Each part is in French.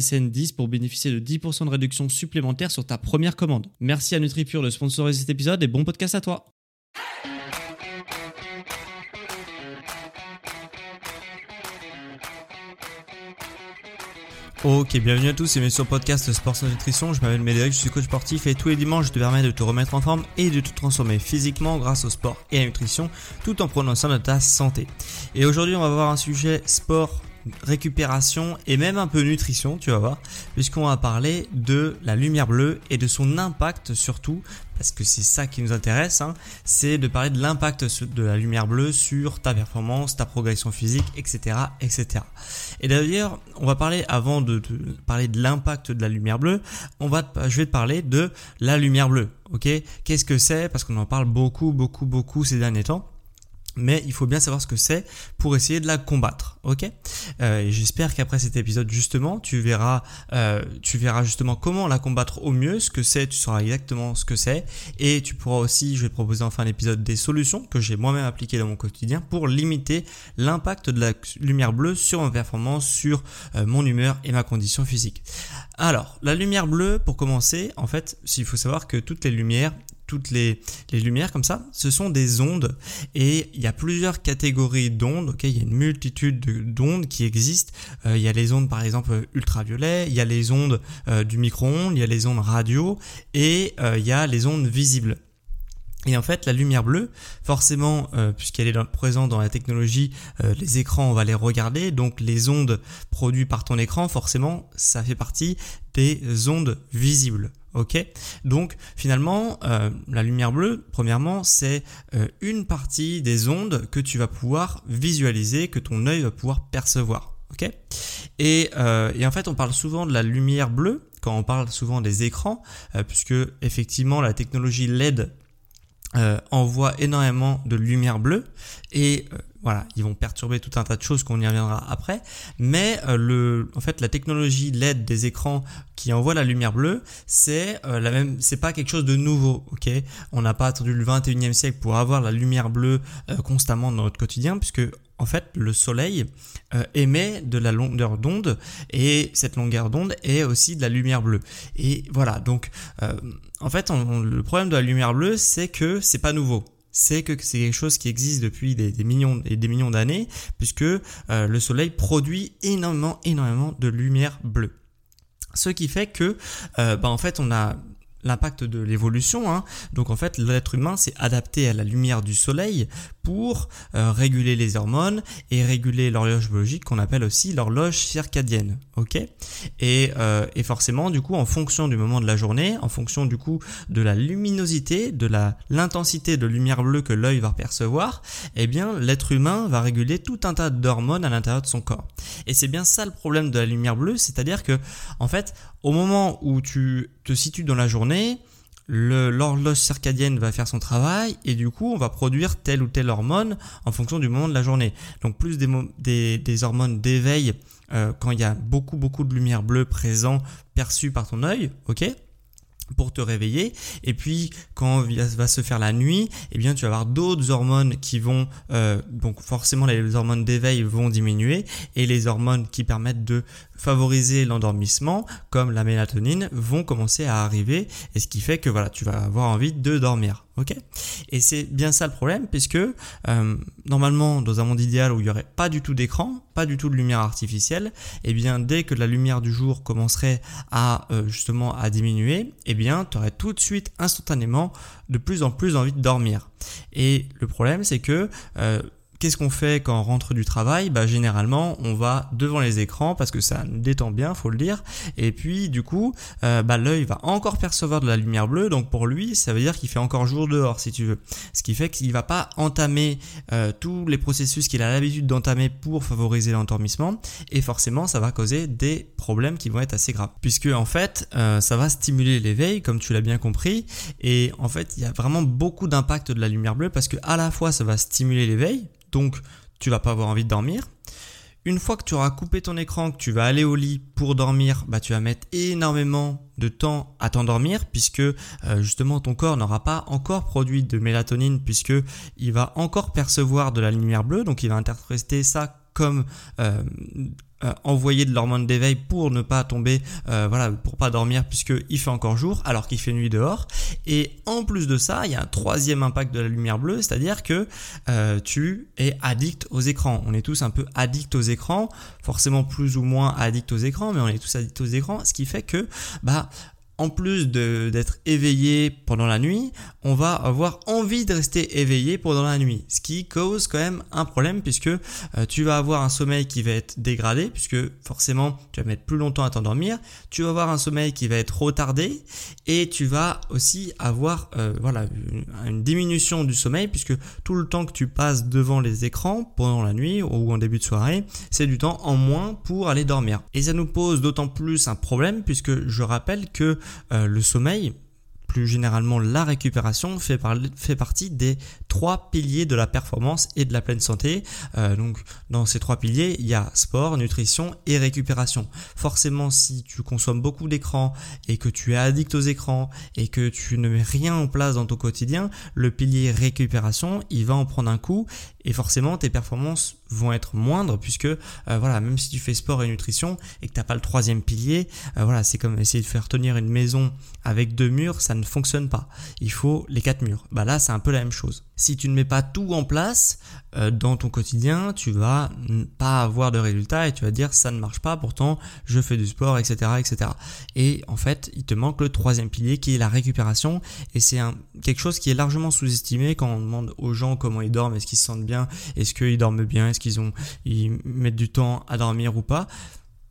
SSN 10 pour bénéficier de 10% de réduction supplémentaire sur ta première commande. Merci à NutriPure de sponsoriser cet épisode et bon podcast à toi. Ok, bienvenue à tous et bienvenue sur podcast Sport sans Nutrition. Je m'appelle Médéric, je suis coach sportif et tous les dimanches je te permets de te remettre en forme et de te transformer physiquement grâce au sport et à la nutrition tout en prenant soin de ta santé. Et aujourd'hui on va voir un sujet sport récupération et même un peu nutrition, tu vas voir, puisqu'on va parler de la lumière bleue et de son impact surtout, parce que c'est ça qui nous intéresse, hein, c'est de parler de l'impact de la lumière bleue sur ta performance, ta progression physique, etc., etc. Et d'ailleurs, on va parler avant de, parler de l'impact de la lumière bleue, on va, je vais te parler de la lumière bleue, ok? Qu'est-ce que c'est? Parce qu'on en parle beaucoup, beaucoup, beaucoup ces derniers temps mais il faut bien savoir ce que c'est pour essayer de la combattre, ok? Euh, J'espère qu'après cet épisode justement, tu verras, euh, tu verras justement comment la combattre au mieux, ce que c'est, tu sauras exactement ce que c'est, et tu pourras aussi, je vais proposer en fin d'épisode des solutions que j'ai moi-même appliquées dans mon quotidien pour limiter l'impact de la lumière bleue sur ma performance, sur euh, mon humeur et ma condition physique. Alors, la lumière bleue, pour commencer, en fait, il faut savoir que toutes les lumières toutes les, lumières comme ça, ce sont des ondes et il y a plusieurs catégories d'ondes. Ok, il y a une multitude d'ondes qui existent. Euh, il y a les ondes par exemple ultraviolets, il y a les ondes euh, du micro-ondes, il y a les ondes radio et euh, il y a les ondes visibles. Et en fait, la lumière bleue, forcément, puisqu'elle est présente dans la technologie, les écrans, on va les regarder. Donc les ondes produites par ton écran, forcément, ça fait partie des ondes visibles. Ok, donc finalement, euh, la lumière bleue, premièrement, c'est euh, une partie des ondes que tu vas pouvoir visualiser, que ton œil va pouvoir percevoir. Ok, et, euh, et, en fait, on parle souvent de la lumière bleue quand on parle souvent des écrans, puisque effectivement, la technologie LED envoie énormément de lumière bleue et voilà, ils vont perturber tout un tas de choses qu'on y reviendra après. Mais euh, le, en fait, la technologie LED des écrans qui envoie la lumière bleue, c'est euh, la même, c'est pas quelque chose de nouveau, ok? On n'a pas attendu le 21e siècle pour avoir la lumière bleue euh, constamment dans notre quotidien, puisque en fait, le soleil émet de la longueur d'onde et cette longueur d'onde est aussi de la lumière bleue. Et voilà, donc en fait, le problème de la lumière bleue, c'est que c'est pas nouveau c'est que c'est quelque chose qui existe depuis des, millions et des millions d'années, puisque euh, le Soleil produit énormément, énormément de lumière bleue. Ce qui fait que, euh, bah, en fait, on a l'impact de l'évolution. Hein. Donc en fait, l'être humain s'est adapté à la lumière du soleil pour euh, réguler les hormones et réguler l'horloge biologique qu'on appelle aussi l'horloge circadienne. Ok? Et, euh, et, forcément, du coup, en fonction du moment de la journée, en fonction du coup de la luminosité, de la l'intensité de lumière bleue que l'œil va percevoir, eh bien, l'être humain va réguler tout un tas d'hormones à l'intérieur de son corps. Et c'est bien ça le problème de la lumière bleue, c'est-à-dire que en fait, au moment où tu te situes dans la journée, l'horloge circadienne va faire son travail et du coup on va produire telle ou telle hormone en fonction du moment de la journée. Donc plus des, hormones d'éveil euh, quand il y a beaucoup beaucoup de lumière bleue présent perçue par ton œil, ok pour te réveiller et puis quand va se faire la nuit eh bien tu vas avoir d'autres hormones qui vont euh, donc forcément les hormones d'éveil vont diminuer et les hormones qui permettent de favoriser l'endormissement, comme la mélatonine, vont commencer à arriver, et ce qui fait que voilà, tu vas avoir envie de dormir. Ok? Et c'est bien ça le problème, puisque euh, normalement, dans un monde idéal où il n'y aurait pas du tout d'écran, pas du tout de lumière artificielle, et eh bien dès que la lumière du jour commencerait à euh, justement à diminuer, et eh bien tu aurais tout de suite instantanément de plus en plus envie de dormir. Et le problème, c'est que euh, Qu'est-ce qu'on fait quand on rentre du travail? Bah généralement on va devant les écrans parce que ça nous détend bien, faut le dire. Et puis du coup, euh, bah, l'œil va encore percevoir de la lumière bleue, donc pour lui ça veut dire qu'il fait encore jour dehors si tu veux. Ce qui fait qu'il va pas entamer euh, tous les processus qu'il a l'habitude d'entamer pour favoriser l'endormissement, et forcément ça va causer des problèmes qui vont être assez graves. Puisque en fait euh, ça va stimuler l'éveil, comme tu l'as bien compris, et en fait il y a vraiment beaucoup d'impact de la lumière bleue parce que à la fois ça va stimuler l'éveil donc tu vas pas avoir envie de dormir. Une fois que tu auras coupé ton écran, que tu vas aller au lit pour dormir, bah tu vas mettre énormément de temps à t'endormir puisque euh, justement ton corps n'aura pas encore produit de mélatonine puisque il va encore percevoir de la lumière bleue donc il va interpréter ça comme euh, euh, envoyer de l'hormone d'éveil pour ne pas tomber, euh, voilà, pour pas dormir puisque il fait encore jour alors qu'il fait nuit dehors. Et en plus de ça, il y a un troisième impact de la lumière bleue, c'est-à-dire que euh, tu es addict aux écrans. On est tous un peu addicts aux écrans, forcément plus ou moins addicts aux écrans, mais on est tous addicts aux écrans, ce qui fait que bah en plus d'être éveillé pendant la nuit, on va avoir envie de rester éveillé pendant la nuit, ce qui cause quand même un problème puisque euh, tu vas avoir un sommeil qui va être dégradé puisque forcément tu vas mettre plus longtemps à t'endormir, tu vas avoir un sommeil qui va être retardé et tu vas aussi avoir euh, voilà une, diminution du sommeil puisque tout le temps que tu passes devant les écrans pendant la nuit ou en début de soirée, c'est du temps en moins pour aller dormir. Et ça nous pose d'autant plus un problème puisque je rappelle que euh, le sommeil, plus généralement la récupération, fait, partie des trois piliers de la performance et de la pleine santé. Euh, donc dans ces trois piliers, il y a sport, nutrition et récupération. Forcément, si tu consommes beaucoup d'écrans et que tu es addict aux écrans et que tu ne mets rien en place dans ton quotidien, le pilier récupération, il va en prendre un coup et forcément tes performances vont être moindres puisque euh, voilà même si tu fais sport et nutrition et que t'as pas le troisième pilier euh, voilà c'est comme essayer de faire tenir une maison avec deux murs ça ne fonctionne pas. Il faut les quatre murs. Bah là c'est un peu la même chose si tu ne mets pas tout en place euh, dans ton quotidien, tu vas pas avoir de résultats et tu vas dire ça ne marche pas, pourtant je fais du sport, etc., etc. Et en fait, il te manque le troisième pilier qui est la récupération et c'est quelque chose qui est largement sous-estimé quand on demande aux gens comment ils dorment, est-ce qu'ils se sentent bien, est-ce qu'ils dorment bien, est-ce qu'ils mettent du temps à dormir ou pas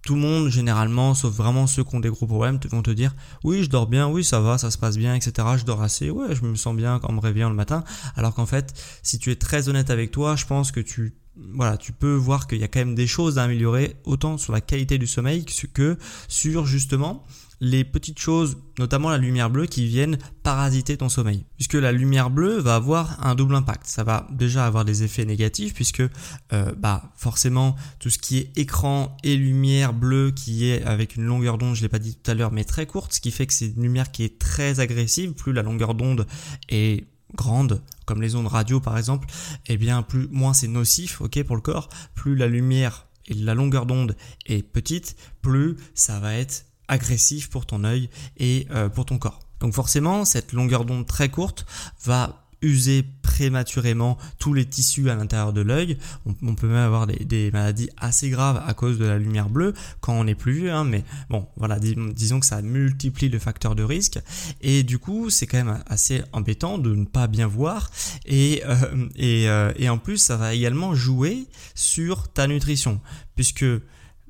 tout le monde, généralement, sauf vraiment ceux qui ont des gros problèmes, vont te dire oui, je dors bien, oui, ça va, ça se passe bien, etc. Je dors assez, ouais, je me sens bien quand me réveillant le matin. Alors qu'en fait, si tu es très honnête avec toi, je pense que tu voilà, tu peux voir qu'il y a quand même des choses à améliorer autant sur la qualité du sommeil que sur justement les petites choses, notamment la lumière bleue, qui viennent parasiter ton sommeil. Puisque la lumière bleue va avoir un double impact. Ça va déjà avoir des effets négatifs, puisque euh, bah, forcément tout ce qui est écran et lumière bleue qui est avec une longueur d'onde, je l'ai pas dit tout à l'heure, mais très courte, ce qui fait que c'est une lumière qui est très agressive. Plus la longueur d'onde est grande, comme les ondes radio par exemple, et eh bien plus moins c'est nocif, ok, pour le corps. Plus la lumière et la longueur d'onde est petite, plus ça va être agressif pour ton œil et euh, pour ton corps. Donc forcément, cette longueur d'onde très courte va user prématurément tous les tissus à l'intérieur de l'œil. On, peut même avoir des, maladies assez graves à cause de la lumière bleue quand on est plus vieux, hein, mais bon, voilà, disons que ça multiplie le facteur de risque. Et du coup, c'est quand même assez embêtant de ne pas bien voir. Et, euh, euh, et en plus, ça va également jouer sur ta nutrition, puisque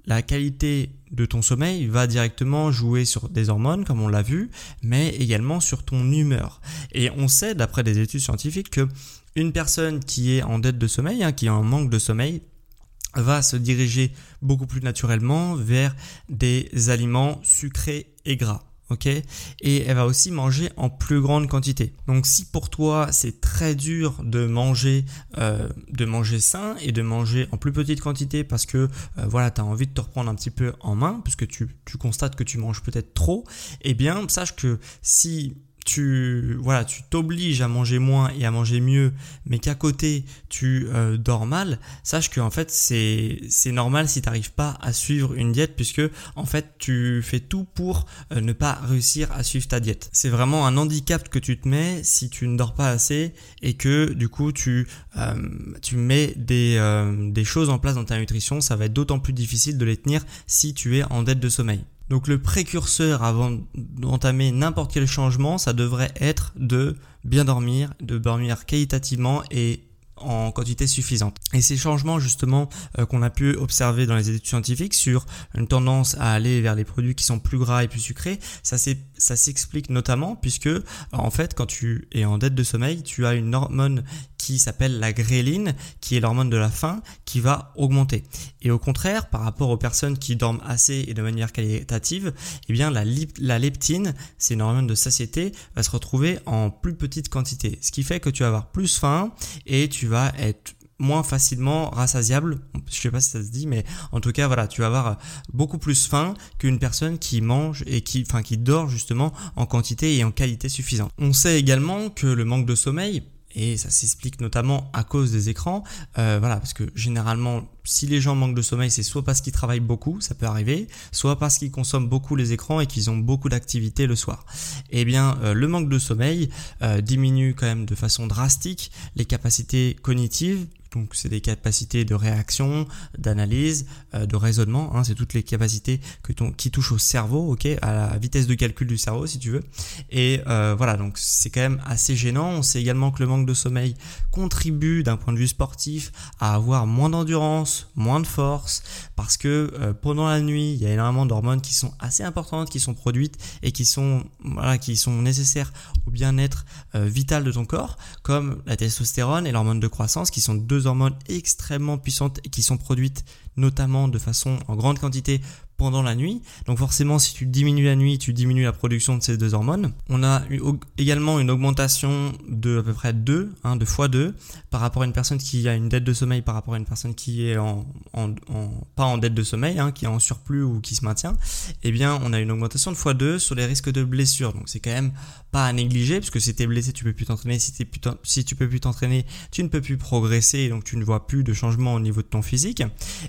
la qualité de ton sommeil va directement jouer sur des hormones, comme on l'a vu, mais également sur ton humeur. Et on sait, d'après des études scientifiques, que une personne qui est en dette de sommeil, hein, qui est en manque de sommeil, va se diriger beaucoup plus naturellement vers des aliments sucrés et gras Et elle va aussi manger en plus grande quantité. Donc si pour toi c'est très dur de manger, euh, de manger sain et de manger en plus petite quantité parce que euh, voilà, tu as envie de te reprendre un petit peu en main, puisque tu, tu constates que tu manges peut-être trop, eh bien sache que si tu voilà, tu t'obliges à manger moins et à manger mieux, mais qu'à côté tu euh, dors mal, sache que en fait c'est c'est normal si tu n'arrives pas à suivre une diète puisque en fait tu fais tout pour euh, ne pas réussir à suivre ta diète. C'est vraiment un handicap que tu te mets si tu ne dors pas assez et que du coup tu euh, tu mets des des choses en place dans ta nutrition, ça va être d'autant plus difficile de les tenir si tu es en dette de sommeil. Donc le précurseur avant d'entamer n'importe quel changement, ça devrait être de bien dormir, de dormir qualitativement et en quantité suffisante. Et ces changements justement euh, qu'on a pu observer dans les études scientifiques sur une tendance à aller vers les produits qui sont plus gras et plus sucrés, ça s'explique notamment puisque en fait quand tu es en dette de sommeil, tu as une hormone qui s'appelle la gréline, qui est l'hormone de la faim, qui va augmenter. Et au contraire, par rapport aux personnes qui dorment assez et de manière qualitative, eh bien la, leptine, c'est une hormone de satiété, va se retrouver en plus petite quantité. Ce qui fait que tu vas avoir plus faim et tu vas être moins facilement rassasiable. Je sais pas si ça se dit, mais en tout cas, voilà, tu vas avoir beaucoup plus faim qu'une personne qui mange et qui, enfin, qui dort justement en quantité et en qualité suffisante. On sait également que le manque de sommeil et ça s'explique notamment à cause des écrans. Euh, voilà, parce que généralement, si les gens manquent de sommeil, c'est soit parce qu'ils travaillent beaucoup, ça peut arriver, soit parce qu'ils consomment beaucoup les écrans et qu'ils ont beaucoup d'activités le soir. Eh bien, euh, le manque de sommeil euh, diminue quand même de façon drastique les capacités cognitives donc c'est des capacités de réaction, d'analyse, euh, de raisonnement. Hein, c'est toutes les capacités qui touchent au cerveau, ok, à la vitesse de calcul du cerveau si tu veux. Et euh, voilà, donc c'est quand même assez gênant. On sait également que le manque de sommeil contribue d'un point de vue sportif à avoir moins d'endurance, moins de force, parce que euh, pendant la nuit, il y a énormément d'hormones qui sont assez importantes, qui sont produites et qui sont voilà, qui sont nécessaires au bien-être vital de ton corps, comme la testostérone et l'hormone de croissance, qui sont deux hormones extrêmement puissantes et qui sont produites notamment de façon en grande quantité pendant la nuit. Donc forcément, si tu diminues la nuit, tu diminues la production de ces deux hormones. On a également une augmentation de à peu près 2, hein, de fois 2, par rapport à une personne qui a une dette de sommeil par rapport à une personne qui est en, pas en dette de sommeil, hein, qui est en surplus ou qui se maintient. Eh bien, on a une augmentation de fois 2 sur les risques de blessures. Donc c'est quand même pas à négliger, parce que si t'es blessé, tu peux plus t'entraîner. Si, es si tu peux plus t'entraîner, tu ne peux plus progresser, donc tu ne vois plus de changement au niveau de ton physique.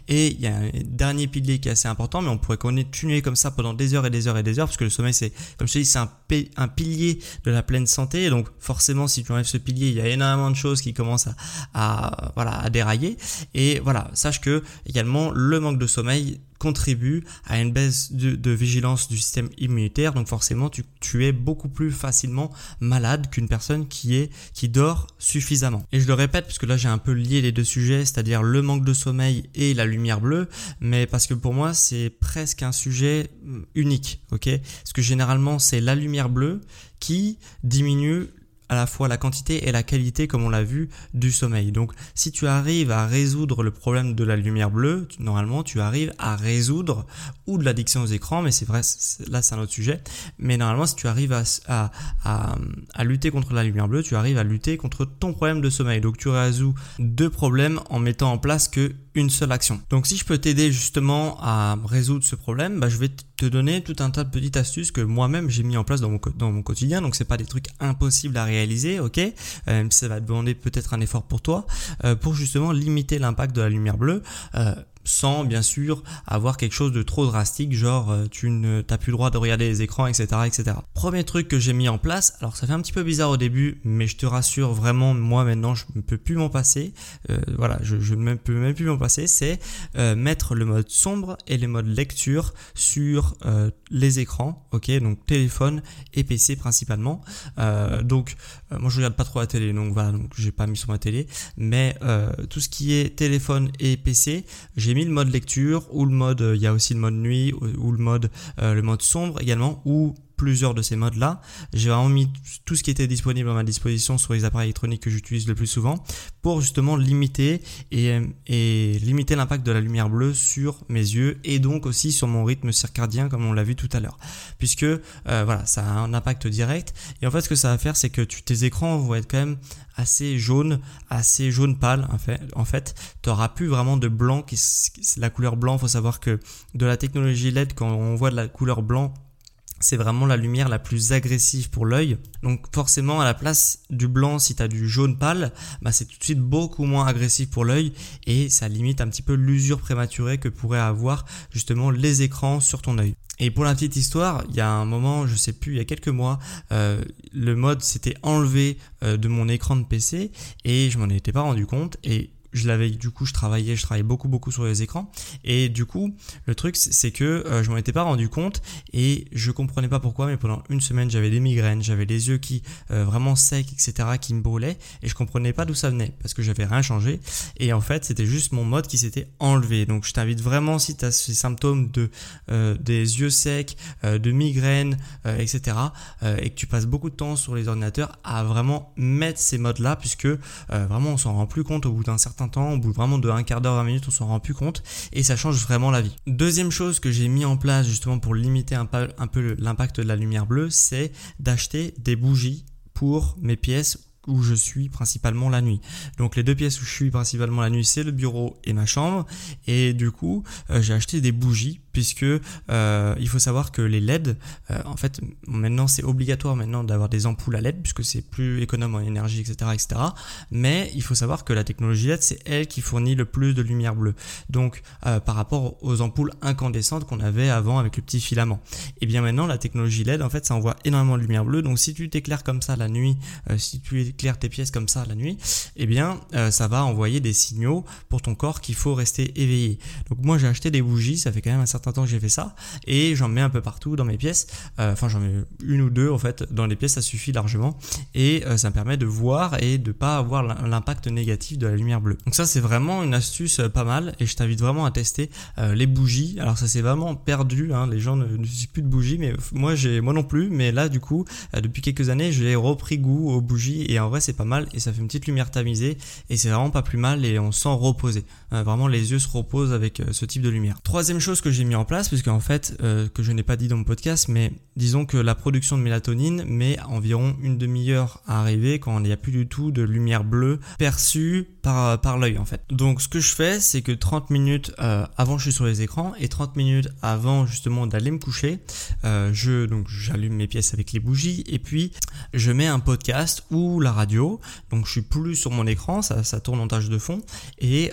Et il y a un dernier pilier qui est assez important, mais on pourrait continuer comme ça pendant des heures et des heures et des heures, parce que le sommeil, c'est, comme je te dis, c'est un, pilier de la pleine santé. Donc forcément, si tu enlèves ce pilier, il y a énormément de choses qui commencent à voilà, à dérailler. Et voilà, sache que également le manque de sommeil contribue à une baisse de, vigilance du système immunitaire. Donc forcément, tu, es beaucoup plus facilement malade qu'une personne qui est qui dort suffisamment. Et je le répète parce que là j'ai un peu lié les deux sujets, c'est-à-dire le manque de sommeil et la lumière bleue, mais parce que pour moi c'est presque un sujet unique, ok? Parce que généralement c'est la lumière bleue qui diminue à la fois la quantité et la qualité, comme on l'a vu, du sommeil. Donc, si tu arrives à résoudre le problème de la lumière bleue, normalement, tu arrives à résoudre ou de l'addiction aux écrans, mais c'est vrai, là, c'est un autre sujet. Mais normalement, si tu arrives à, lutter contre la lumière bleue, tu arrives à lutter contre ton problème de sommeil. Donc, tu résous deux problèmes en mettant en place que une seule action. Donc si je peux t'aider justement à résoudre ce problème, bah, je vais donner tout un tas de petites astuces que moi-même j'ai mis en place dans mon, dans mon quotidien. Donc c'est pas des trucs impossibles à réaliser, ok? Euh, Ça va demander peut-être un effort pour toi, euh, pour justement limiter l'impact de la lumière bleue. Euh, sans bien sûr avoir quelque chose de trop drastique, genre euh, tu ne t'as plus le droit de regarder les écrans, etc., etc. Premier truc que j'ai mis en place, alors ça fait un petit peu bizarre au début, mais je te rassure vraiment, moi maintenant je ne peux plus m'en passer. Euh, voilà, je, ne peux même plus m'en passer. C'est euh, mettre le mode sombre et le mode lecture sur les écrans, ok, donc téléphone et PC principalement. donc moi je regarde pas trop la télé, donc voilà, donc j'ai pas mis sur ma télé, mais tout ce qui est téléphone et PC, j'ai le mode lecture ou le mode, euh, il y a aussi le mode nuit ou, le mode, euh, le mode sombre également ou plusieurs de ces modes là. J'ai vraiment mis tout ce qui était disponible à ma disposition sur les appareils électroniques que j'utilise le plus souvent pour justement limiter et, limiter l'impact de la lumière bleue sur mes yeux et donc aussi sur mon rythme circadien comme on l'a vu tout à l'heure. Puisque euh, voilà, ça a un impact direct et en fait ce que ça va faire c'est que tu, tes écrans vont être quand même assez jaune, assez jaune pâle en fait. En fait, tu n'auras plus vraiment de blanc qui la couleur blanc, faut savoir que de la technologie LED quand on voit de la couleur blanc c'est vraiment la lumière la plus agressive pour l'œil. Donc forcément à la place du blanc, si tu du jaune pâle, bah c'est tout de suite beaucoup moins agressif pour l'œil et ça limite un petit peu l'usure prématurée que pourraient avoir justement les écrans sur ton œil. Et pour la petite histoire, il y a un moment, je sais plus, il y a quelques mois, euh, le mode s'était enlevé euh, de mon écran de PC et je m'en étais pas rendu compte et je l'avais du coup je travaillais je travaillais beaucoup beaucoup sur les écrans. Et du coup le truc c'est que euh, je m'en étais pas rendu compte et je comprenais pas pourquoi mais pendant une semaine j'avais des migraines j'avais les yeux qui euh, vraiment secs etc qui me brûlaient et je comprenais pas d'où ça venait parce que j'avais rien changé. Et en fait c'était juste mon mode qui s'était enlevé. Donc je t'invite vraiment si tu as ces symptômes de euh, des yeux secs de migraines etc et que tu passes beaucoup de temps sur les ordinateurs à vraiment mettre ces modes là puisque vraiment on s'en rend plus compte au bout d'un certain temps, au bout vraiment de un quart d'heure, 20 minutes, on s'en rend plus compte et ça change vraiment la vie. Deuxième chose que j'ai mis en place justement pour limiter un peu, l'impact de la lumière bleue, c'est d'acheter des bougies pour mes pièces où je suis principalement la nuit. Donc les deux pièces où je suis principalement la nuit, c'est le bureau et ma chambre. Et du coup, euh, j'ai acheté des bougies puisque euh, il faut savoir que les LED, euh, en fait, maintenant c'est obligatoire maintenant d'avoir des ampoules à LED puisque c'est plus économe en énergie, etc., etc. Mais il faut savoir que la technologie LED, c'est elle qui fournit le plus de lumière bleue. Donc par rapport aux ampoules incandescentes qu'on avait avant avec le petit filament. Et bien maintenant, la technologie LED, en fait, ça envoie énormément de lumière bleue. Donc si tu t'éclaires comme ça la nuit, si tu éclaires tes pièces comme ça la nuit, eh bien ça va envoyer des signaux pour ton corps qu'il faut rester éveillé. Donc moi j'ai acheté des bougies, ça fait quand même un certain temps que j'ai fait ça et j'en mets un peu partout dans mes pièces. Euh, enfin, j'en mets une ou deux en fait dans les pièces, ça suffit largement et euh, ça me permet de voir et de pas avoir l'impact négatif de la lumière bleue. Donc ça, c'est vraiment une astuce euh, pas mal et je t'invite vraiment à tester les bougies. Alors ça, c'est vraiment perdu. Hein, les gens ne n'utilisent plus de bougies, mais moi, j'ai moi non plus. Mais là, du coup, depuis quelques années, j'ai repris goût aux bougies et en vrai, c'est pas mal et ça fait une petite lumière tamisée et c'est vraiment pas plus mal et on sent reposer. Vraiment, les yeux se reposent avec ce type de lumière. Troisième chose que j'ai mis en place, puisque en fait, euh, que je n'ai pas dit dans mon podcast, mais disons que la production de mélatonine met environ une demi-heure à arriver quand il n'y a plus du tout de lumière bleue perçue par, par l'œil en fait. Donc ce que je fais, c'est que 30 minutes euh, avant je suis sur les écrans et 30 minutes avant justement d'aller me coucher, euh, je donc j'allume mes pièces avec les bougies et puis je mets un podcast ou la radio. Donc je suis plus sur mon écran, ça, ça tourne en tâche de fond et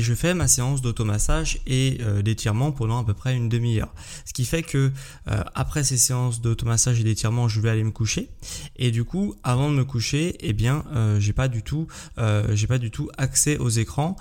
je fais ma séance d'automassage et d'étirement pendant à peu près une demi-heure. Ce qui fait que euh, après ces séances d'automassage et d'étirement, je vais aller me coucher. Et du coup, avant de me coucher, eh bien, euh, j'ai pas du tout, euh, j'ai pas du tout accès aux écrans.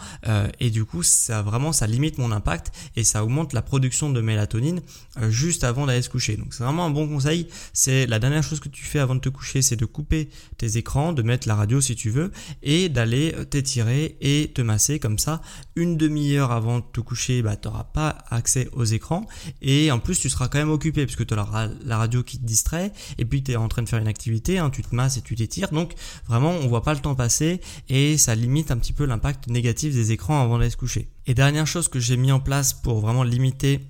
et du coup, ça vraiment, ça limite mon impact et ça augmente la production de mélatonine juste avant d'aller se coucher. Donc c'est vraiment un bon conseil. C'est la dernière chose que tu fais avant de te coucher, c'est de couper tes écrans, de mettre la radio si tu veux, et d'aller t'étirer et te masser comme ça. Une demi-heure avant de te coucher, bah, tu n'auras pas accès aux écrans et en plus tu seras quand même occupé puisque tu auras la radio qui te distrait et puis tu es en train de faire une activité, hein, tu te masses et tu t'étires donc vraiment on voit pas le temps passer et ça limite un petit peu l'impact négatif des écrans avant d'aller se coucher. Et dernière chose que j'ai mis en place pour vraiment limiter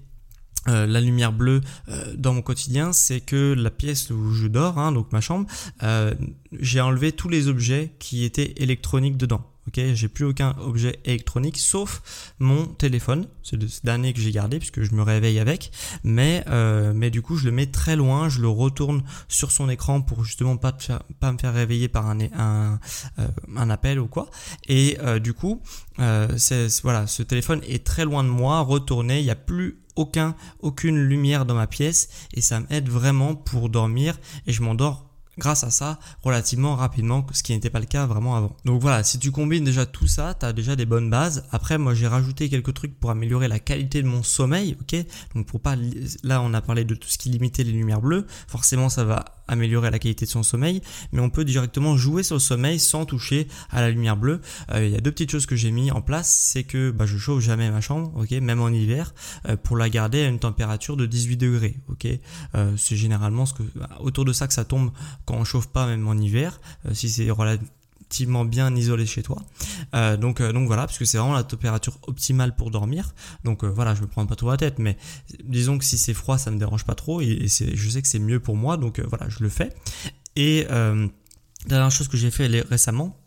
euh, la lumière bleue euh, dans mon quotidien, c'est que la pièce où je dors, hein, donc ma chambre, euh, j'ai enlevé tous les objets qui étaient électroniques dedans. Ok, j'ai plus aucun objet électronique sauf mon téléphone. C'est le dernier que j'ai gardé puisque je me réveille avec. Mais euh, mais du coup, je le mets très loin. Je le retourne sur son écran pour justement pas pas me faire réveiller par un un, euh, appel ou quoi. Et euh, du coup, voilà, ce téléphone est très loin de moi, retourné. Il n'y a plus aucun aucune lumière dans ma pièce et ça m'aide vraiment pour dormir et je m'endors grâce à ça relativement rapidement, ce qui n'était pas le cas vraiment avant. Donc voilà, si tu combines déjà tout ça, tu as déjà des bonnes bases. Après, moi j'ai rajouté quelques trucs pour améliorer la qualité de mon sommeil, ok? Donc pour pas, là on a parlé de tout ce qui limitait les lumières bleues, forcément ça va améliorer la qualité de son sommeil, mais on peut directement jouer sur le sommeil sans toucher à la lumière bleue. Euh, il y a deux petites choses que j'ai mis en place, c'est que bah, je chauffe jamais ma chambre, ok, même en hiver, euh, pour la garder à une température de 18 degrés, ok. Euh, c'est généralement que autour de ça que ça tombe quand on chauffe pas même en hiver, si c'est relativement bien isolé chez toi. Euh, donc, euh, donc voilà, parce que c'est vraiment la température optimale pour dormir. Donc euh, voilà, je me prends pas trop la tête, mais disons que si c'est froid, ça me dérange pas trop et, je sais que c'est mieux pour moi, donc voilà, je le fais. Et dernière chose que j'ai fait récemment,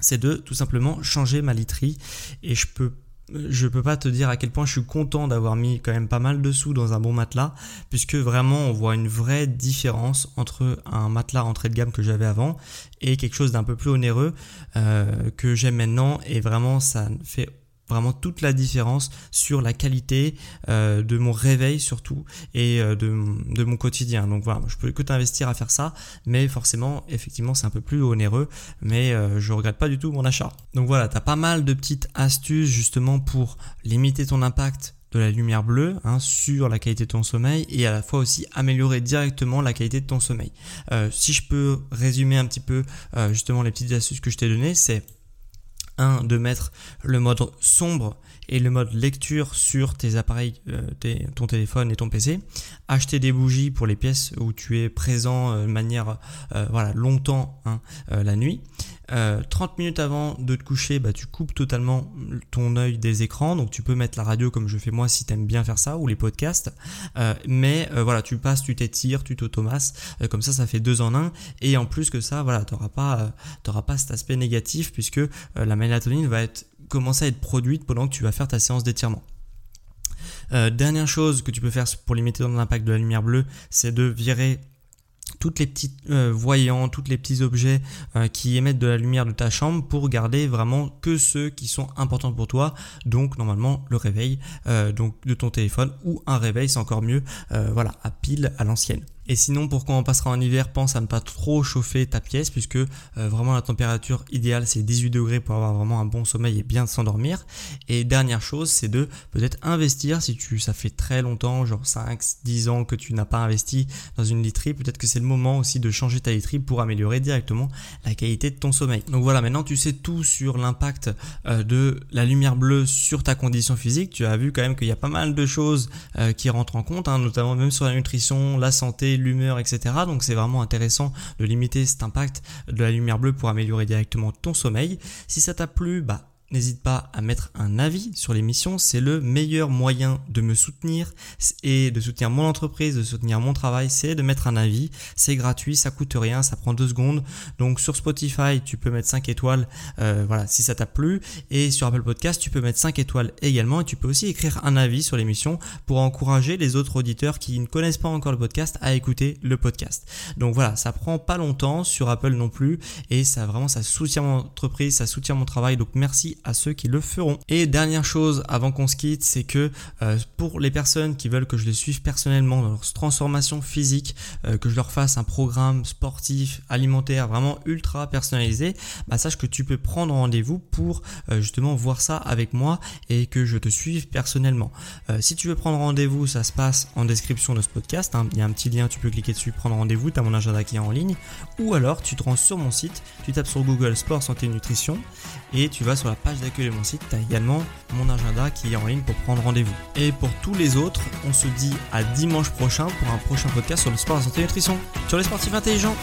c'est de tout simplement changer ma literie et je peux je peux pas te dire à quel point je suis content d'avoir mis quand même pas mal de sous dans un bon matelas, puisque vraiment on voit une vraie différence entre un matelas entrée de gamme que j'avais avant et quelque chose d'un peu plus onéreux euh, que j'aime maintenant, et vraiment ça fait vraiment toute la différence sur la qualité euh, de mon réveil surtout et euh, de, de, mon quotidien. Donc voilà, je peux que t'investir à faire ça, mais forcément, effectivement, c'est un peu plus onéreux, mais euh, je regrette pas du tout mon achat. Donc voilà, tu as pas mal de petites astuces justement pour limiter ton impact de la lumière bleue hein, sur la qualité de ton sommeil et à la fois aussi améliorer directement la qualité de ton sommeil. si je peux résumer un petit peu justement les petites astuces que je t'ai données, c'est un, de mettre le mode sombre et le mode lecture sur tes appareils, euh, ton téléphone et ton PC. Acheter des bougies pour les pièces où tu es présent euh, de manière euh, voilà, longtemps hein, la nuit. 30 minutes avant de te coucher, bah, tu coupes totalement ton œil des écrans. Donc tu peux mettre la radio comme je fais moi si tu aimes bien faire ça ou les podcasts. mais voilà, tu passes, tu t'étires, tu t'automasses. comme ça, ça fait deux en un. Et en plus que ça, voilà, tu n'auras pas, pas cet aspect négatif puisque la mélatonine va être commencer à être produite pendant que tu vas faire ta séance d'étirement. Euh, dernière chose que tu peux faire pour limiter ton impact de la lumière bleue, c'est de virer toutes les petites euh, voyants, tous les petits objets euh, qui émettent de la lumière de ta chambre pour garder vraiment que ceux qui sont importants pour toi. Donc normalement le réveil donc de ton téléphone ou un réveil, c'est encore mieux. voilà, à pile à l'ancienne. Et sinon, pour quand on passera en hiver, pense à ne pas trop chauffer ta pièce puisque euh, vraiment la température idéale c'est 18 degrés pour avoir vraiment un bon sommeil et bien s'endormir. Et dernière chose, c'est de peut-être investir si tu ça fait très longtemps, genre 5, 10 ans que tu n'as pas investi dans une literie, peut-être que c'est le moment aussi de changer ta literie pour améliorer directement la qualité de ton sommeil. Donc voilà, maintenant tu sais tout sur l'impact euh, de la lumière bleue sur ta condition physique. Tu as vu quand même qu'il y a pas mal de choses euh, qui rentrent en compte, hein, notamment même sur la nutrition, la santé, l'humeur, etc. Donc c'est vraiment intéressant de limiter cet impact de la lumière bleue pour améliorer directement ton sommeil. Si ça t'a plu, bah N'hésite pas à mettre un avis sur l'émission, c'est le meilleur moyen de me soutenir et de soutenir mon entreprise, de soutenir mon travail, c'est de mettre un avis. C'est gratuit, ça coûte rien, ça prend deux secondes. Donc sur Spotify, tu peux mettre 5 étoiles, euh, voilà, si ça t'a plu. Et sur Apple Podcast, tu peux mettre 5 étoiles également. Et tu peux aussi écrire un avis sur l'émission pour encourager les autres auditeurs qui ne connaissent pas encore le podcast à écouter le podcast. Donc voilà, ça prend pas longtemps sur Apple non plus et ça vraiment ça soutient mon entreprise, ça soutient mon travail. Donc à ceux qui le feront. Et dernière chose avant qu'on se quitte, c'est que euh, pour les personnes qui veulent que je les suive personnellement dans leur transformation physique, euh, que je leur fasse un programme sportif, alimentaire vraiment ultra personnalisé, bah sache que tu peux prendre rendez-vous pour euh, justement voir ça avec moi et que je te suive personnellement. si tu veux prendre rendez-vous, ça se passe en description de ce podcast. Hein. Il y a un petit lien, tu peux cliquer dessus, prendre rendez-vous, tu as mon agenda qui est en ligne. Ou alors tu te rends sur mon site, tu tapes sur Google Sport, Santé, Nutrition et tu vas sur la page d'accueil de mon site, tu as également mon agenda qui est en ligne pour prendre rendez-vous. Et pour tous les autres, on se dit à dimanche prochain pour un prochain podcast sur le sport, la santé et la nutrition. Sur les sportifs intelligents